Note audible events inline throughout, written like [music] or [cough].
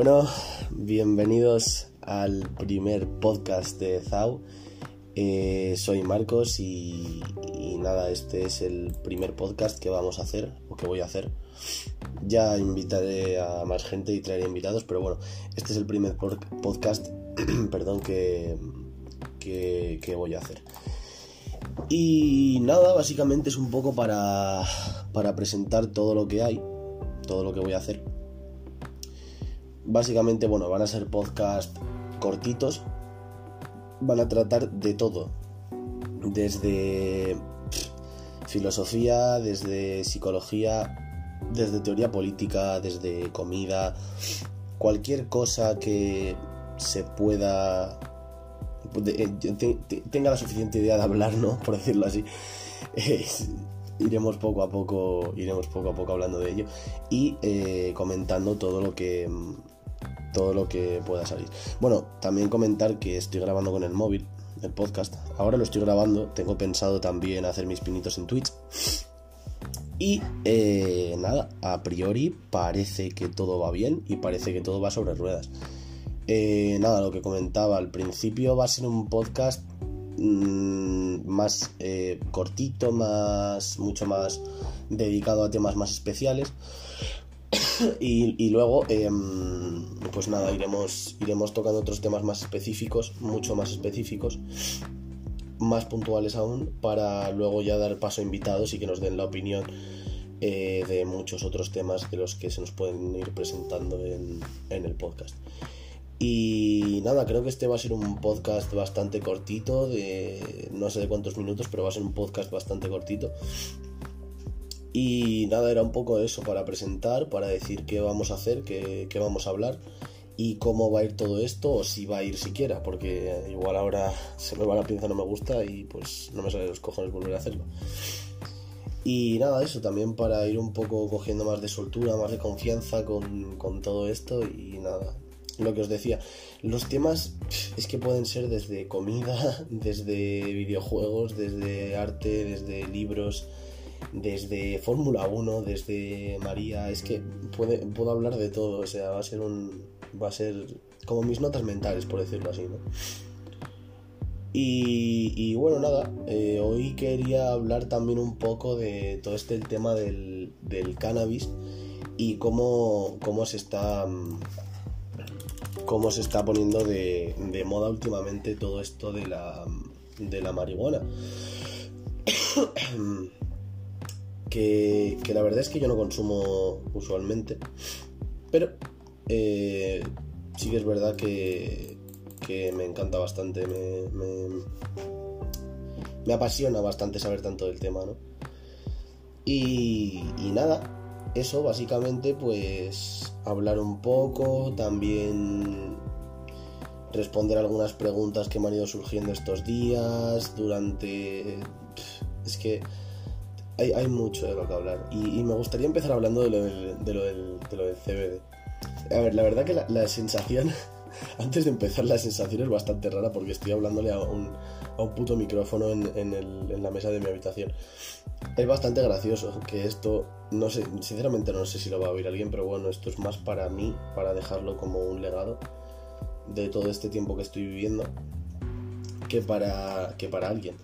Bueno, bienvenidos al primer podcast de Zau. Eh, soy Marcos y, nada, este es el primer podcast que vamos a hacer o que voy a hacer. Ya invitaré a más gente y traeré invitados, pero bueno, este es el primer podcast [clears throat] perdón, que, que voy a hacer. Y nada, básicamente es un poco para, para presentar todo lo que hay, todo lo que voy a hacer. Básicamente, bueno, van a ser podcast cortitos, van a tratar de todo, desde filosofía, desde psicología, desde teoría política, desde comida, cualquier cosa que se pueda eh, tenga la suficiente idea de hablar, ¿no? [laughs] Por decirlo así. iremos poco a poco, iremos poco a poco hablando de ello y eh, comentando todo lo que todo lo que pueda salir. Bueno, también comentar que estoy grabando con el móvil el podcast. Ahora lo estoy grabando. Tengo pensado también hacer mis pinitos en Twitch. Y eh, nada, a priori parece que todo va bien y parece que todo va sobre ruedas. Eh, nada, lo que comentaba al principio va a ser un podcast mm, más eh, cortito, más mucho más dedicado a temas más especiales. [coughs] y, luego, em, pues nada, iremos, iremos tocando otros temas más específicos, mucho más específicos, más puntuales aún, para luego ya dar paso a invitados y que nos den la opinión eh, de muchos otros temas de los que se nos pueden ir presentando en, en el podcast. Y nada, creo que este va a ser un podcast bastante cortito, de no sé de cuántos minutos, pero va a ser un podcast bastante cortito. Y nada, era un poco eso, para presentar, para decir qué vamos a hacer, qué, qué vamos a hablar y cómo va a ir todo esto, o si va a ir siquiera, porque igual ahora se me va la pinza, no me gusta y pues no me sale los cojones volver a hacerlo. Y nada, eso también para ir un poco cogiendo más de soltura, más de confianza con, con todo esto y nada, lo que os decía, los temas es que pueden ser desde comida, [laughs] desde videojuegos, desde arte, desde libros, desde Fórmula 1, desde María, es que puedo hablar de todo, o sea, va a ser un va a ser como mis notas mentales, por decirlo así, ¿no? Y, bueno, nada, eh, hoy quería hablar también un poco de todo este el tema del, del cannabis y cómo, cómo se está cómo se está poniendo de, moda últimamente todo esto de la, de la marihuana. [coughs] que, la verdad es que yo no consumo usualmente, pero eh, sí que es verdad que, que me encanta bastante, me, me, apasiona bastante saber tanto del tema, ¿no? Y, y nada, eso básicamente pues hablar un poco, también responder algunas preguntas que me han ido surgiendo estos días, durante... Es que hay, mucho de lo que hablar. Y, me gustaría empezar hablando de lo del, de lo del, de lo del CBD. A ver, la verdad que la, sensación, [laughs] antes de empezar, la sensación es bastante rara porque estoy hablándole a un, a un puto micrófono en, la mesa de mi habitación. Es bastante gracioso que esto, no sé, sinceramente no sé si lo va a oír alguien, pero bueno, esto es más para mí, para dejarlo como un legado de todo este tiempo que estoy viviendo, que para, que para alguien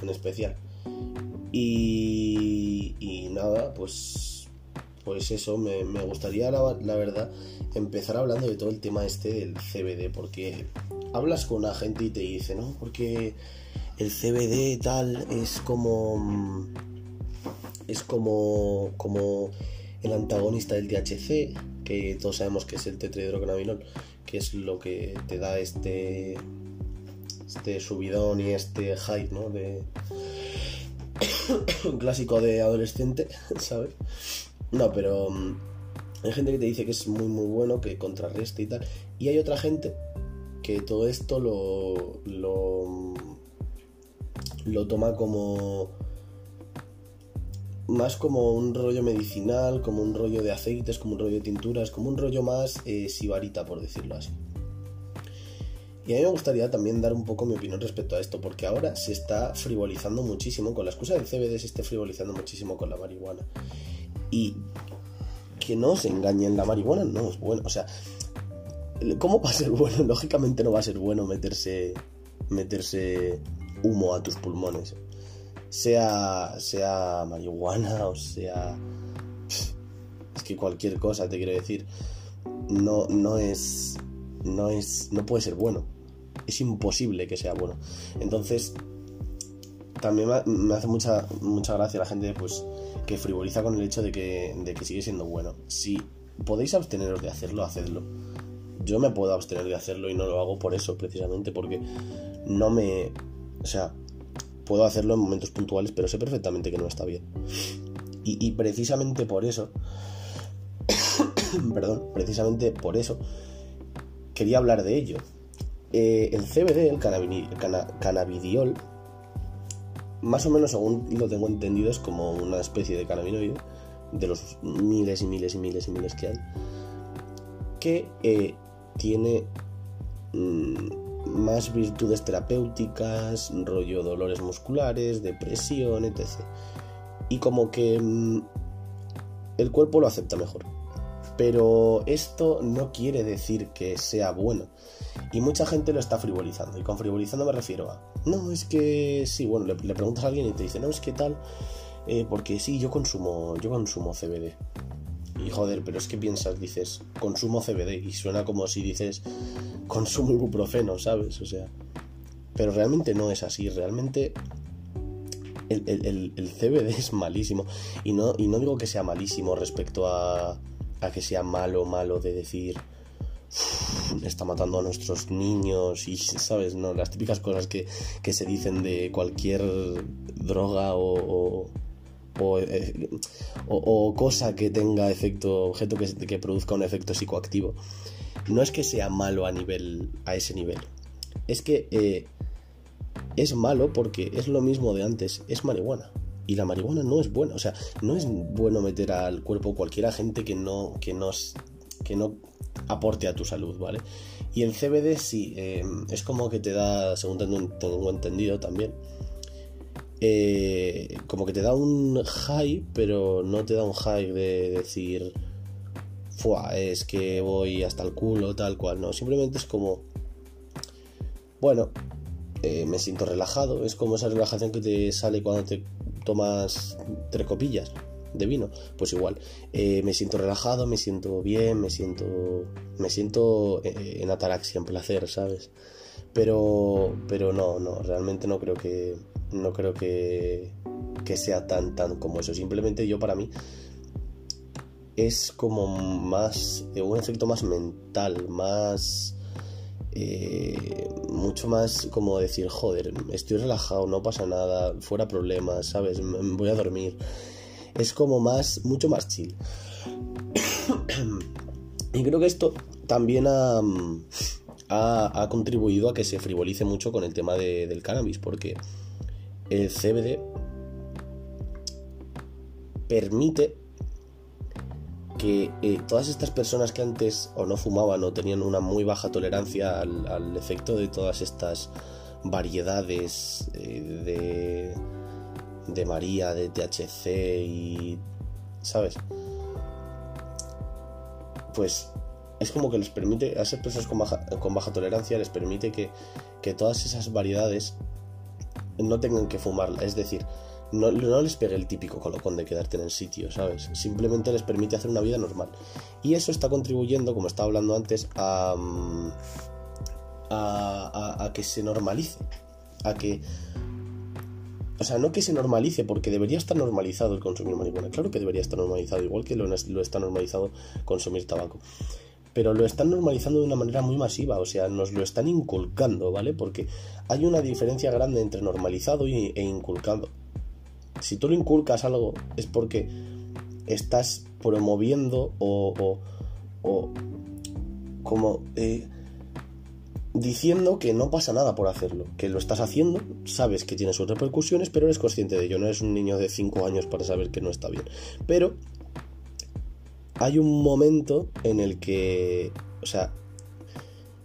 en especial. Y, nada, pues, pues eso, me, gustaría, la, la, verdad, empezar hablando de todo el tema este del CBD, porque hablas con la gente y te dice, ¿no? Porque el CBD tal es como es como como el antagonista del THC que todos sabemos que es el tetrahidrocannabinol que es lo que te da este este subidón y este hype no de [coughs] un clásico de adolescente [laughs] sabes no pero mm, hay gente que te dice que es muy muy bueno que contrarresta y tal y hay otra gente que todo esto lo, lo, lo toma como más como un rollo medicinal, como un rollo de aceites, como un rollo de tinturas, como un rollo más eh, sibarita, por decirlo así. Y a mí me gustaría también dar un poco mi opinión respecto a esto, porque ahora se está frivolizando muchísimo, con la excusa del CBD se está frivolizando muchísimo con la marihuana. Y que no se engañen, la marihuana no es buena. O sea, ¿Cómo va a ser bueno? [laughs] Lógicamente no va a ser bueno meterse, meterse humo a tus pulmones. Sea, sea marihuana o sea... Es que cualquier cosa, te quiero decir. No, no es... No es... No puede ser bueno. Es imposible que sea bueno. Entonces, también me hace mucha, mucha gracia la gente pues que frivoliza con el hecho de que, de que sigue siendo bueno. Si podéis absteneros de hacerlo, hacedlo. Yo me puedo abstener de hacerlo y no lo hago por eso, precisamente, porque no me... O sea, puedo hacerlo en momentos puntuales, pero sé perfectamente que no está bien. Y, precisamente por eso... [coughs] perdón, precisamente por eso quería hablar de ello. Eh, el CBD, el cannabidiol, más o menos según lo tengo entendido es como una especie de cannabinoide de los miles y miles y miles y miles que hay que eh, tiene mm, más virtudes terapéuticas, rollo dolores musculares, depresión, etc. Y como que mm, el cuerpo lo acepta mejor. Pero esto no quiere decir que sea bueno. Y mucha gente lo está frivolizando. Y con frivolizando me refiero a, no, es que sí, bueno, le, preguntas a alguien y te dice, no, es que tal, eh, porque sí, yo consumo, yo consumo CBD. Y joder, pero es que piensas, dices, consumo CBD y suena como si dices, consumo ibuprofeno, ¿sabes? O sea, pero realmente no es así, realmente el, el, CBD es malísimo. Y no, y no digo que sea malísimo respecto a, a que sea malo, malo de decir, está matando a nuestros niños y, ¿sabes? No, las típicas cosas que, que se dicen de cualquier droga o, eh, o, cosa que tenga efecto, objeto que, que, produzca un efecto psicoactivo. No es que sea malo a, nivel, a ese nivel. Es que eh, es malo porque es lo mismo de antes, es marihuana. Y la marihuana no es buena, o sea, no es bueno meter al cuerpo cualquier agente que no, que no, que no aporte a tu salud, ¿vale? Y el CBD sí, eh, es como que te da, según tengo entendido también, eh, como que te da un high, pero no te da un high de decir, es que voy hasta el culo, tal cual, no, simplemente es como, bueno, eh, me siento relajado, es como esa relajación que te sale cuando te tomas tres copillas de vino, pues igual, eh, me siento relajado, me siento bien, me siento, me siento en ataraxia, en placer, ¿sabes? Pero, pero no, no, realmente no creo que, no creo que, que sea tan, tan como eso. Simplemente yo para mí es como más, eh, un efecto más mental, más... Eh, mucho más como decir, joder, estoy relajado, no pasa nada, fuera problemas, ¿sabes? Voy a dormir. Es como más, mucho más chill. [coughs] y creo que esto también ha, ha, contribuido a que se frivolice mucho con el tema del cannabis, porque el CBD permite que eh, todas estas personas que antes o no fumaban o tenían una muy baja tolerancia al, efecto de todas estas variedades eh, de, de María, de THC y... ¿Sabes? Pues es como que les permite, a esas personas con baja, con baja tolerancia, les permite que, que todas esas variedades no tengan que fumarla. Es decir, no, les pegue el típico colocón de quedarte en el sitio, ¿sabes? Simplemente les permite hacer una vida normal. Y eso está contribuyendo, como estaba hablando antes, a, a, a, que se normalice. A que... O sea, no que se normalice, porque debería estar normalizado el consumir marihuana. Claro que debería estar normalizado, igual que lo, lo está normalizado consumir tabaco pero lo están normalizando de una manera muy masiva, o sea, nos lo están inculcando, ¿vale? Porque hay una diferencia grande entre normalizado e inculcado. Si tú lo inculcas algo es porque estás promoviendo o, o, como eh, diciendo que no pasa nada por hacerlo, que lo estás haciendo, sabes que tiene sus repercusiones, pero eres consciente de ello, no eres un niño de 5 años para saber que no está bien. Pero hay un momento en el que, o sea,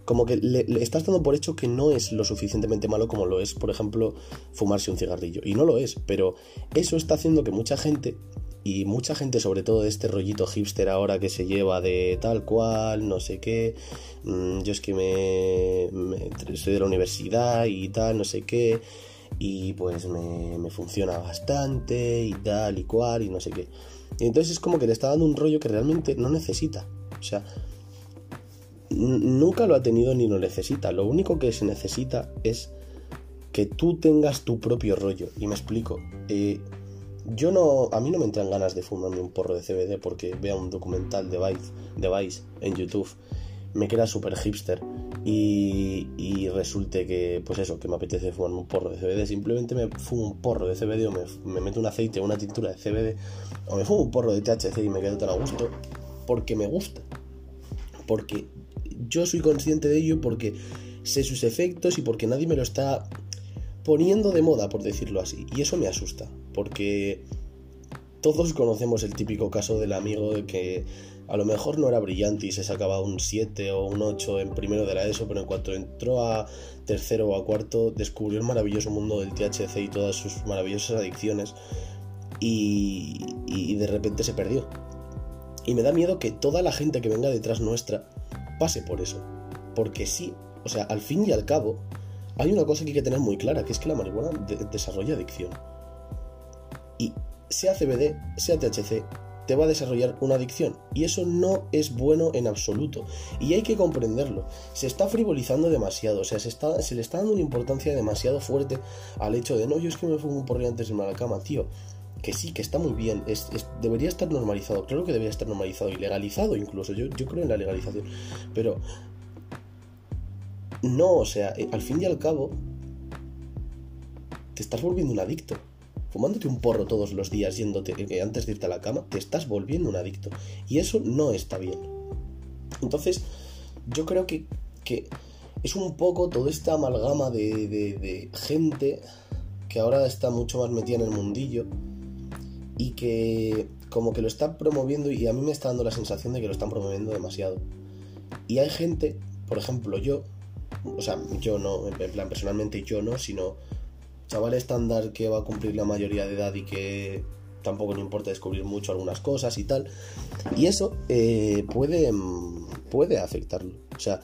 como que le, estás dando por hecho que no es lo suficientemente malo como lo es, por ejemplo, fumarse un cigarrillo. Y no lo es, pero eso está haciendo que mucha gente y mucha gente, sobre todo de este rollito hipster ahora que se lleva de tal cual, no sé qué, mm, yo es que me, estoy de la universidad y tal, no sé qué, y pues me, me funciona bastante y tal y cual y no sé qué. Y entonces es como que le está dando un rollo que realmente no necesita. O sea, nunca lo ha tenido ni lo necesita. Lo único que se necesita es que tú tengas tu propio rollo. Y me explico. Eh, yo no. A mí no me entran ganas de fumarme un porro de CBD porque vea un documental de Vice, de Vice en YouTube. Me queda súper hipster. Y, y, resulte que, pues eso, que me apetece fumarme un porro de CBD. Simplemente me fumo un porro de CBD o me, me meto un aceite o una tintura de CBD. O me fumo un porro de THC y me quedo tan a gusto. Porque me gusta. Porque yo soy consciente de ello porque sé sus efectos y porque nadie me lo está poniendo de moda, por decirlo así. Y eso me asusta, porque todos conocemos el típico caso del amigo de que a lo mejor no era brillante y se sacaba un 7 o un 8 en primero de la ESO, pero en cuanto entró a tercero o a cuarto descubrió el maravilloso mundo del THC y todas sus maravillosas adicciones y, y de repente se perdió. Y me da miedo que toda la gente que venga detrás nuestra pase por eso. Porque sí, o sea, al fin y al cabo, hay una cosa que hay que tener muy clara, que es que la marihuana desarrolla adicción. Y sea CBD, sea THC, te va a desarrollar una adicción. Y eso no es bueno en absoluto. Y hay que comprenderlo. Se está frivolizando demasiado. O sea, se, está, se le está dando una importancia demasiado fuerte al hecho de, no, yo es que me fumo un porro antes de irme a la cama, tío. Que sí, que está muy bien. Es, debería estar normalizado. Claro que debería estar normalizado y legalizado incluso. Yo, yo creo en la legalización. Pero no, o sea, eh, al fin y al cabo, te estás volviendo un adicto. Fumándote un porro todos los días yéndote eh, antes de irte a la cama, te estás volviendo un adicto. Y eso no está bien. Entonces, yo creo que, que es un poco toda esta amalgama de, de, gente que ahora está mucho más metida en el mundillo y que como que lo está promoviendo y a mí me está dando la sensación de que lo están promoviendo demasiado. Y hay gente, por ejemplo yo, o sea, yo no, en plan personalmente yo no, sino chaval estándar que va a cumplir la mayoría de edad y que tampoco le importa descubrir mucho algunas cosas y tal. Y eso eh, puede, puede afectarlo. O sea,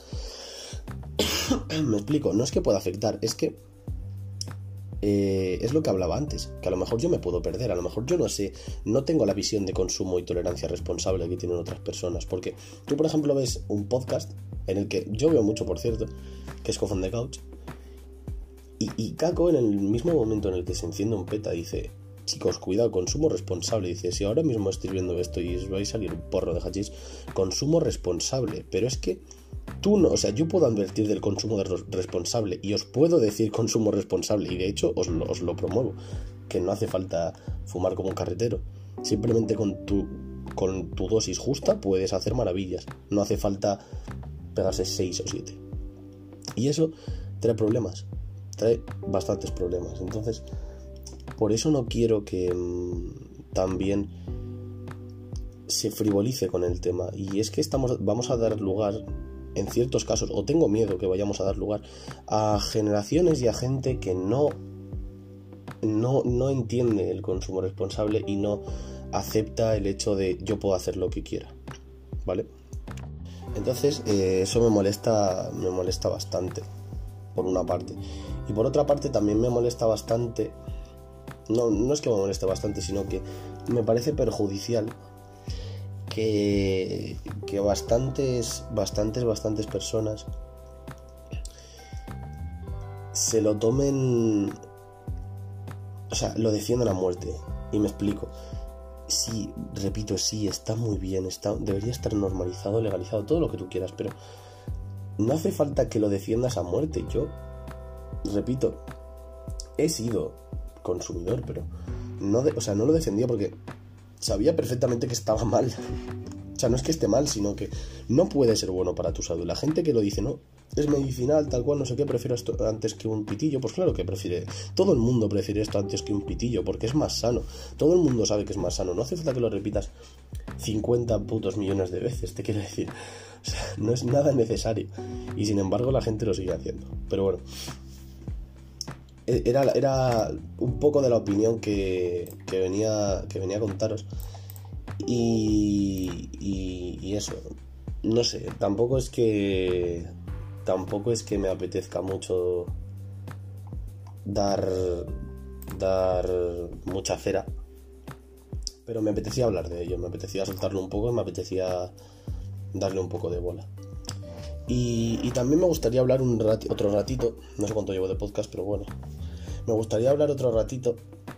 [coughs] me explico, no es que pueda afectar, es que eh, es lo que hablaba antes, que a lo mejor yo me puedo perder, a lo mejor yo no sé, no tengo la visión de consumo y tolerancia responsable que tienen otras personas, porque tú, por ejemplo, ves un podcast en el que yo veo mucho, por cierto, que es Coffin the Couch, y, y Caco, en el mismo momento en el que se enciende un peta, dice: Chicos, cuidado, consumo responsable. Dice: Si ahora mismo estoy viendo esto y os vais a salir un porro de hachís, consumo responsable. Pero es que tú no, o sea, yo puedo advertir del consumo responsable y os puedo decir [laughs] consumo responsable y de hecho os lo, promuevo, que no hace falta fumar como un carretero. Simplemente con tu, con tu dosis justa puedes hacer maravillas. No hace falta pegarse 6 o 7. Y eso trae problemas. Trae bastantes problemas. Entonces, por eso no quiero que mm, también se frivolice con el tema. Y es que estamos, vamos a dar lugar en ciertos casos, o tengo miedo que vayamos a dar lugar a generaciones y a gente que no, no, no entiende el consumo responsable y no acepta el hecho de yo puedo hacer lo que quiera. ¿Vale? Entonces, eh, eso me molesta, me molesta bastante, por una parte. Y por otra parte también me molesta bastante, no, no es que me moleste bastante, sino que me parece perjudicial que, que bastantes, bastantes, bastantes personas se lo tomen, o sea, lo defiendan a muerte. Y me explico. Sí, repito, sí, está muy bien, está, debería estar normalizado, legalizado, todo lo que tú quieras, pero no hace falta que lo defiendas a muerte. Yo, repito, he sido consumidor, pero no, o sea, no lo defendía porque sabía perfectamente que estaba mal. O sea, no es que esté mal, sino que no puede ser bueno para tu salud. La gente que lo dice, no, es medicinal, tal cual, no sé qué, prefiero esto antes que un pitillo. Pues claro que prefiere. Todo el mundo prefiere esto antes que un pitillo, porque es más sano. Todo el mundo sabe que es más sano. No hace falta que lo repitas 50 putos millones de veces, te quiero decir. O sea, no es nada necesario. Y sin embargo, la gente lo sigue haciendo. Pero bueno. E, era, era un poco de la opinión que, que, venía, que venía a contaros. Y, eso, no sé, tampoco es que tampoco es que me apetezca mucho dar dar mucha cera pero me apetecía hablar de ello me apetecía soltarlo un poco me apetecía darle un poco de bola y, también me gustaría hablar un otro ratito no sé cuánto llevo de podcast pero bueno me gustaría hablar otro ratito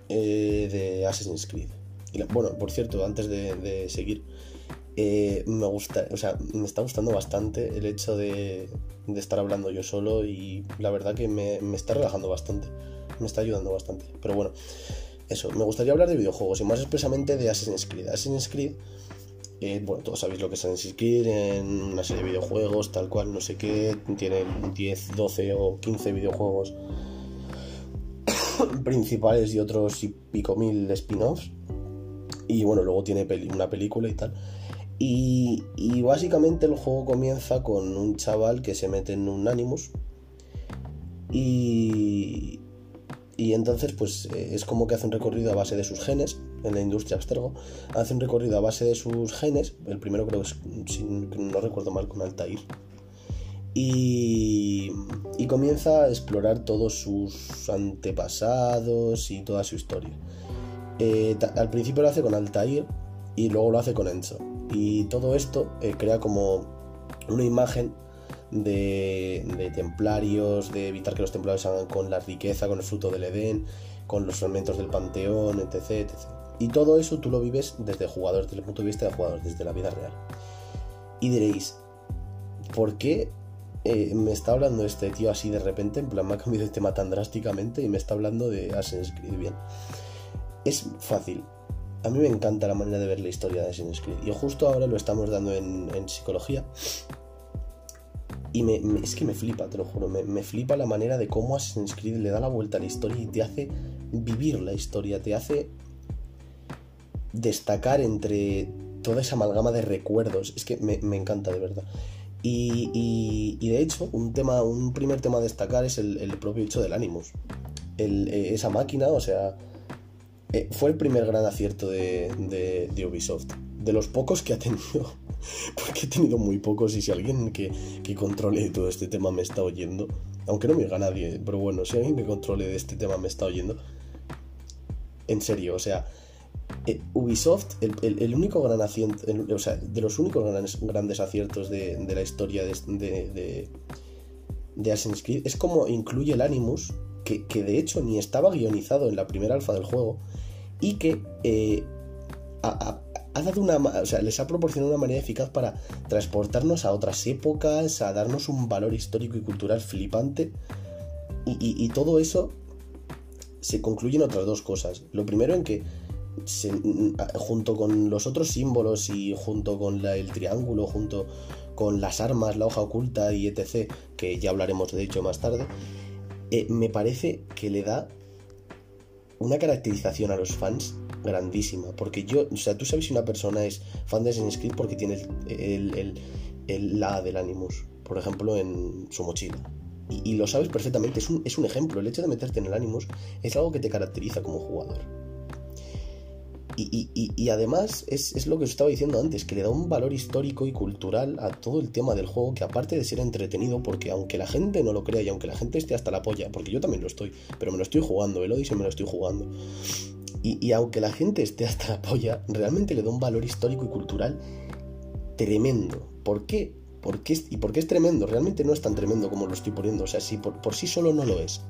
eh, de Assassin's Creed y bueno por cierto antes de seguir eh, me gusta, o sea, me está gustando bastante el hecho de, estar hablando yo solo y la verdad que me, está relajando bastante, me está ayudando bastante. Pero bueno, eso, me gustaría hablar de videojuegos y más expresamente de Assassin's Creed. Assassin's Creed, bueno, todos sabéis lo que es Assassin's Creed en una serie de videojuegos, tal cual, no sé qué, tiene 10, 12 o 15 videojuegos [coughs] principales y otros y pico mil spin-offs. Y bueno, luego tiene una película y tal. Y, básicamente el juego comienza con un chaval que se mete en un Animus. Y, y entonces, pues eh, es como que hace un recorrido a base de sus genes, en la industria abstergo, hace un recorrido a base de sus genes, el primero creo que es, si no recuerdo mal, con Altair, y, comienza a explorar todos sus antepasados y toda su historia. Eh, al principio lo hace con Altair y luego lo hace con Enzo. Y todo esto eh, crea como una imagen de, templarios, de evitar que los templarios hagan con la riqueza, con el fruto del Edén, con los fragmentos del panteón, etc. Y todo eso tú lo vives desde jugador, desde el punto de vista de jugador, desde la vida real. Y diréis, ¿por qué eh, me está hablando este tío así de repente? En plan, me ha cambiado el tema tan drásticamente y me está hablando de Assassin's Creed. Bien, es fácil a mí me encanta la manera de ver la historia de Assassin's Creed. Y justo ahora lo estamos dando en, psicología. Y me, es que me flipa, te lo juro. Me, flipa la manera de cómo Assassin's Creed le da la vuelta a la historia y te hace vivir la historia. Te hace destacar entre toda esa amalgama de recuerdos. Es que me, encanta, de verdad. Y, de hecho, un, tema, un primer tema a destacar es el, propio hecho del Animus. Eh, esa máquina, o sea, eh, fue el primer gran acierto de, Ubisoft. De los pocos que ha tenido, [laughs] porque he tenido muy pocos y si alguien que, controle todo este tema me está oyendo, aunque no me oiga nadie, pero bueno, si alguien que controle de este tema me está oyendo, en serio, o sea, eh, Ubisoft, el, único gran acierto, o sea, de los únicos grandes, aciertos de, la historia de, Assassin's Creed, es como incluye el Animus, que, de hecho ni estaba guionizado en la primera alfa del juego, y que eh, ha, dado una, o sea, les ha proporcionado una manera eficaz para transportarnos a otras épocas, a darnos un valor histórico y cultural flipante. Y, todo eso se concluye en otras dos cosas. Lo primero en que junto con los otros símbolos y junto con el triángulo, junto con las armas, la hoja oculta y etc., que ya hablaremos de hecho más tarde, eh, me parece que le da una caracterización a los fans grandísima. Porque yo, o sea, tú sabes si una persona es fan de Assassin's Creed porque tiene el, la del Animus, por ejemplo, en su mochila. Y, lo sabes perfectamente, es un, es un ejemplo. El hecho de meterte en el Animus es algo que te caracteriza como jugador. Y, además es, lo que os estaba diciendo antes, que le da un valor histórico y cultural a todo el tema del juego, que aparte de ser entretenido, porque aunque la gente no lo crea y aunque la gente esté hasta la polla, porque yo también lo estoy, pero me lo estoy jugando, el Odyssey me lo estoy jugando. Y, aunque la gente esté hasta la polla, realmente le da un valor histórico y cultural tremendo. ¿Por qué? ¿Por qué ¿Y por qué es tremendo? Realmente no es tan tremendo como lo estoy poniendo, o sea, si por sí solo no lo es.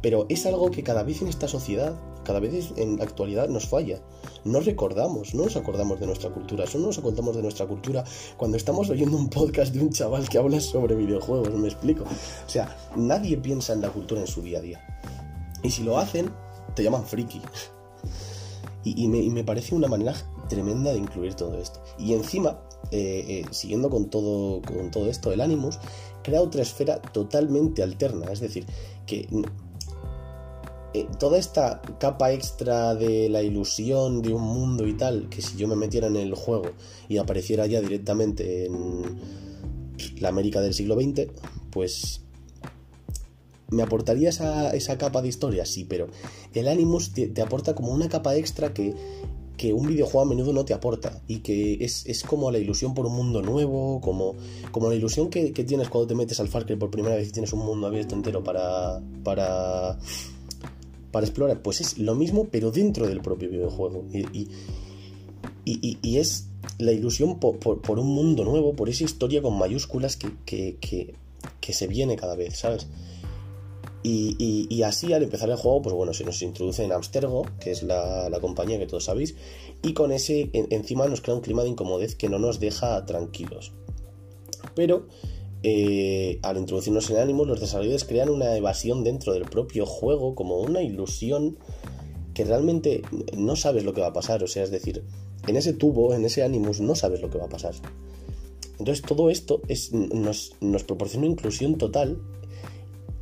Pero es algo que cada vez en esta sociedad, cada vez en la actualidad nos falla. No recordamos, no nos acordamos de nuestra cultura, solo nos acordamos de nuestra cultura cuando estamos oyendo un podcast de un chaval que habla sobre videojuegos, me explico. O sea, nadie piensa en la cultura en su día a día. Y si lo hacen, te llaman friki. Y, me, parece una manera tremenda de incluir todo esto. Y encima, eh, eh, siguiendo con todo, con todo esto, el Animus crea otra esfera totalmente alterna. Es decir, que eh, toda esta capa extra de la ilusión de un mundo y tal, que si yo me metiera en el juego y apareciera ya directamente en la América del siglo XX, pues ¿Me aportaría esa, esa capa de historia? Sí, pero el Animus te, aporta como una capa extra que, que, un videojuego a menudo no te aporta. Y que es, es, como la ilusión por un mundo nuevo, como, como la ilusión que, que, tienes cuando te metes al Far Cry por primera vez y tienes un mundo abierto entero para. para. Para explorar. Pues es lo mismo, pero dentro del propio videojuego. Y, y, y, y es la ilusión por, por, un mundo nuevo, por esa historia con mayúsculas que, que, que se viene cada vez, ¿sabes? Y, así al empezar el juego, pues bueno, se nos introduce en Abstergo, que es la, compañía que todos sabéis, y con ese encima nos crea un clima de incomodez que no nos deja tranquilos. Pero eh, al introducirnos en ánimo, los desarrolladores crean una evasión dentro del propio juego, como una ilusión que realmente no sabes lo que va a pasar. O sea, es decir, en ese tubo, en ese Animus, no sabes lo que va a pasar. Entonces todo esto es, nos, proporciona una inclusión total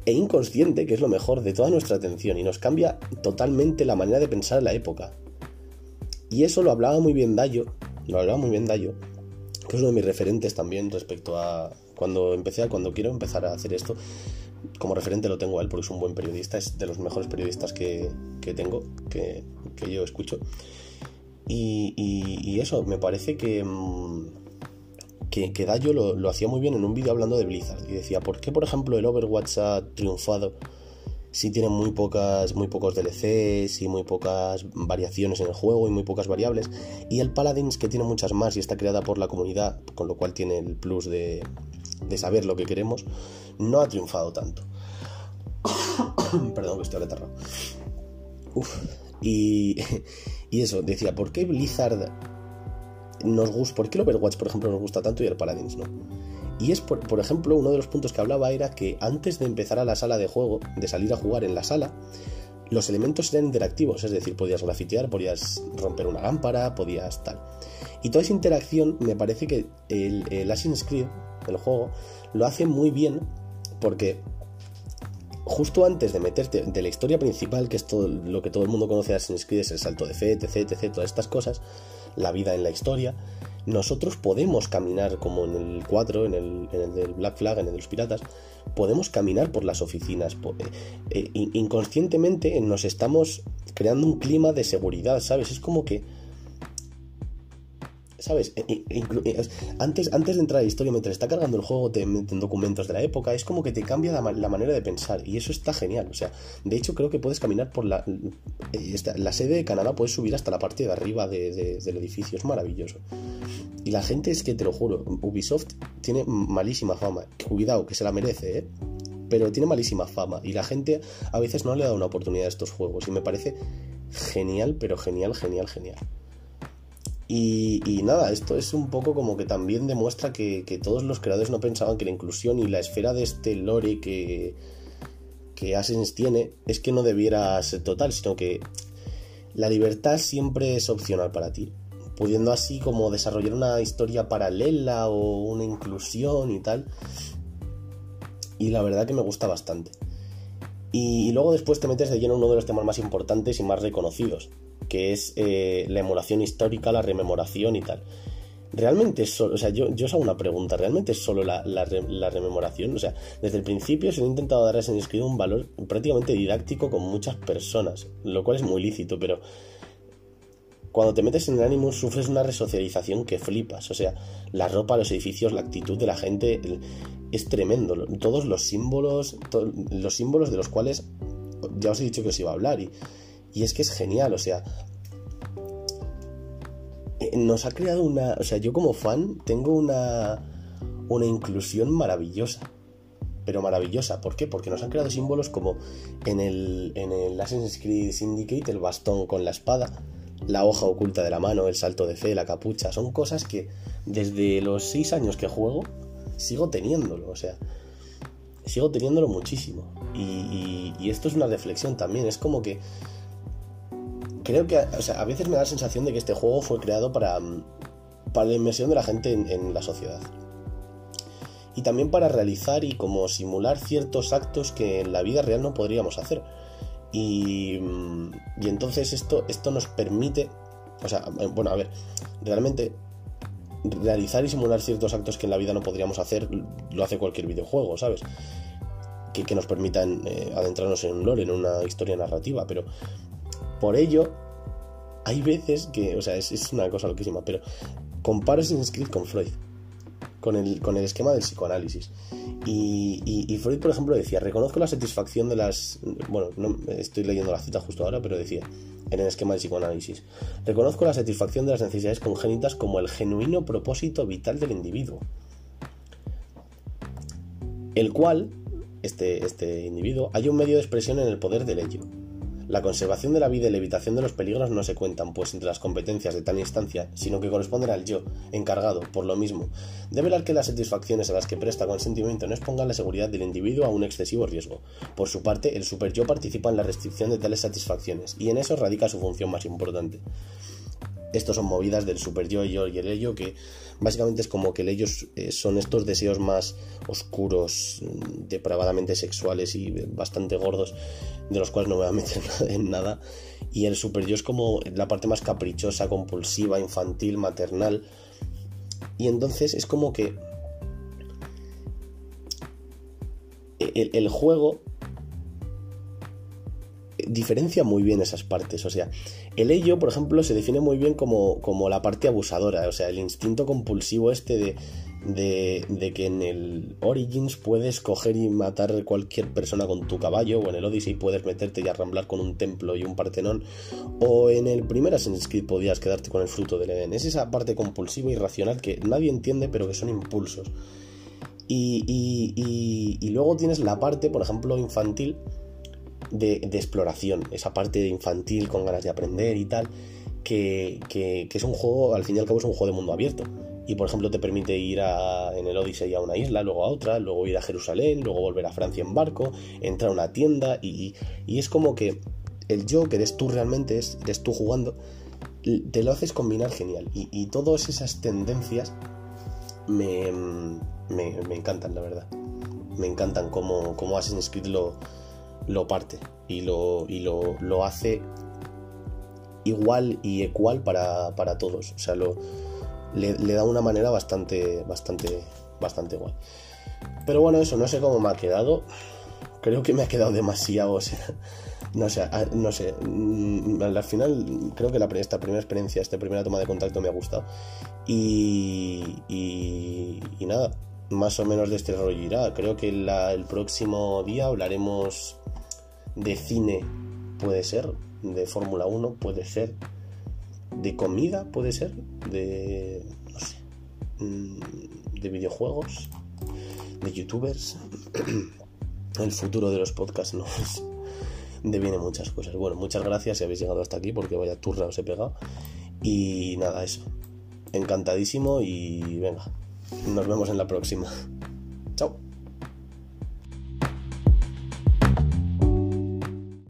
e inconsciente, que es lo mejor, de toda nuestra atención y nos cambia totalmente la manera de pensar en la época. Y eso lo hablaba muy bien Dayo, lo hablaba muy bien Dayo, que es uno de mis referentes también respecto a cuando empecé, cuando quiero empezar a hacer esto. Como referente lo tengo a él porque es un buen periodista, es de los mejores periodistas que, tengo, que, yo escucho. Y, eso, me parece que... Mm, que, que Dayo lo, hacía muy bien en un vídeo hablando de Blizzard y decía, ¿por qué por ejemplo el Overwatch ha triunfado si tiene muy pocas muy pocos DLCs y muy pocas variaciones en el juego y muy pocas variables y el Paladins que tiene muchas más y está creada por la comunidad con lo cual tiene el plus de, de saber lo que queremos no ha triunfado tanto [coughs] perdón que estoy retarrado Uf. Y, [laughs] y eso decía ¿por qué Blizzard nos gusta, ¿por qué el Overwatch, por ejemplo, nos gusta tanto y el Paladins no? Y es, por, por, ejemplo, uno de los puntos que hablaba era que antes de empezar a la sala de juego, de salir a jugar en la sala, los elementos eran interactivos, es decir, podías grafitear, podías romper una lámpara, podías tal. Y toda esa interacción me parece que el, el Assassin's Creed, el juego, lo hace muy bien porque justo antes de meterte de la historia principal, que es todo lo que todo el mundo conoce de Assassin's Creed, es el salto de fe, etc, etc, todas estas cosas, la vida en la historia, nosotros podemos caminar como en el 4, en el, en el del Black Flag, en el de los piratas, podemos caminar por las oficinas. Eh, eh, inconscientemente nos estamos creando un clima de seguridad, ¿sabes? Es como que ¿Sabes? E, e, antes, antes de entrar a la historia, mientras está cargando el juego, te meten documentos de la época, es como que te cambia la, manera de pensar. Y eso está genial. O sea, de hecho, creo que puedes caminar por la. Eh, la sede de Canadá, puedes subir hasta la parte de arriba del edificio. Es maravilloso. Y la gente es que te lo juro, Ubisoft tiene malísima fama. Cuidado, que se la merece, ¿eh? Pero tiene malísima fama. Y la gente a veces no le da una oportunidad a estos juegos. Y me parece genial, pero genial, genial, genial. Y, nada, esto es un poco como que también demuestra que, todos los creadores no pensaban que la inclusión y la esfera de este lore que, que Assassin's tiene es que no debiera ser total, sino que la libertad siempre es opcional para ti, pudiendo así como desarrollar una historia paralela o una inclusión y tal. Y la verdad que me gusta bastante. Y, y luego después te metes de lleno en uno de los temas más importantes y más reconocidos, que es eh, la emulación histórica, la rememoración y tal. Realmente es solo, o sea, yo, yo os hago una pregunta, ¿realmente es solo la, rememoración? O sea, desde el principio se ha intentado dar a ese inscrito un valor prácticamente didáctico con muchas personas, lo cual es muy lícito, pero cuando te metes en el ánimo sufres una resocialización que flipas, o sea, la ropa, los edificios, la actitud de la gente es tremendo, todos los símbolos, los símbolos de los cuales ya os he dicho que os iba a hablar y y es que es genial, o sea, eh, nos ha creado una, o sea, yo como fan tengo una, una inclusión maravillosa. Pero maravillosa, ¿por qué? Porque nos han creado símbolos como en el, en el Assassin's Creed Syndicate, el bastón con la espada, la hoja oculta de la mano, el salto de fe, la capucha. Son cosas que desde los 6 años que juego sigo teniéndolo, o sea, sigo teniéndolo muchísimo. y esto es una reflexión también, es como que creo que o sea, a veces me da la sensación de que este juego fue creado para, mm, para la inmersión de la gente en, la sociedad. Y también para realizar y como simular ciertos actos que en la vida real no podríamos hacer. Y, mm, y entonces esto, esto nos permite, o sea, eh, bueno, a ver, realmente realizar y simular ciertos actos que en la vida no podríamos hacer lo hace cualquier videojuego, ¿sabes? que, nos permitan eh, adentrarnos en un lore, en una historia narrativa, pero por ello hay veces que, o sea, es, una cosa loquísima, pero comparo Assassin's Creed con Freud, con el, con el esquema del psicoanálisis. Y, Freud, por ejemplo, decía, reconozco la satisfacción de las... Bueno, no estoy leyendo la cita justo ahora, pero decía, en el esquema del psicoanálisis, reconozco la satisfacción de las necesidades congénitas como el genuino propósito vital del individuo, el cual, este, este individuo, hay un medio de expresión en el poder del ello la conservación de la vida y la evitación de los peligros no se cuentan, pues entre las competencias de tal instancia, sino que corresponden al yo, encargado, por lo mismo, de velar que las satisfacciones a las que presta consentimiento no expongan la seguridad del individuo a un excesivo riesgo. Por su parte, el super yo participa en la restricción de tales satisfacciones, y en eso radica su función más importante. Estos son movidas del super yo, yo y el ello, que básicamente es como que el ellos eh, son estos deseos más oscuros, mm, depravadamente sexuales y bastante gordos, de los cuales no me voy a [laughs] meter en nada. Y el super yo es como la parte más caprichosa, compulsiva, infantil, maternal. Y entonces es como que el, el juego diferencia muy bien esas partes. O sea, el ello, por ejemplo, se define muy bien como, como la parte abusadora. O sea, el instinto compulsivo este de, de, que en el Origins puedes coger y matar cualquier persona con tu caballo, o en el Odyssey puedes meterte y arramblar con un templo y un partenón, o en el primer Assassin's Creed podías quedarte con el fruto del Edén. Es esa parte compulsiva y racional que nadie entiende, pero que son impulsos. Y, y, y, y luego tienes la parte, por ejemplo, infantil, de, exploración, esa parte infantil con ganas de aprender y tal, que, es un juego, al fin y al cabo es un juego de mundo abierto. Y por ejemplo te permite ir a, en el Odyssey a una isla, luego a otra, luego ir a Jerusalén, luego volver a Francia en barco, entrar a una tienda y, es como que el yo que eres tú realmente, es, eres tú jugando, te lo haces combinar genial. Y, todas esas tendencias me, me, encantan, la verdad. Me encantan como, como Assassin's Creed lo, lo parte y lo, y lo, hace igual y ecual para, para todos. O sea, lo, le, da una manera bastante, bastante, bastante guay. Pero bueno, eso, no sé cómo me ha quedado. Creo que me ha quedado demasiado, o sea, no sé, no sé. Mm, al final, creo que la, esta primera experiencia, esta primera toma de contacto me ha gustado. Y, y, y nada, más o menos de este rollo irá. Creo que el próximo día hablaremos de cine puede ser, de Fórmula 1 puede ser, de comida puede ser, de, no sé, mm, de videojuegos, de youtubers. [clears throat] El futuro de los podcasts nos [laughs] deviene muchas cosas. Bueno, muchas gracias si habéis llegado hasta aquí porque vaya turra os he pegado. Y nada, eso. Encantadísimo y venga, nos vemos en la próxima. [laughs] Chao.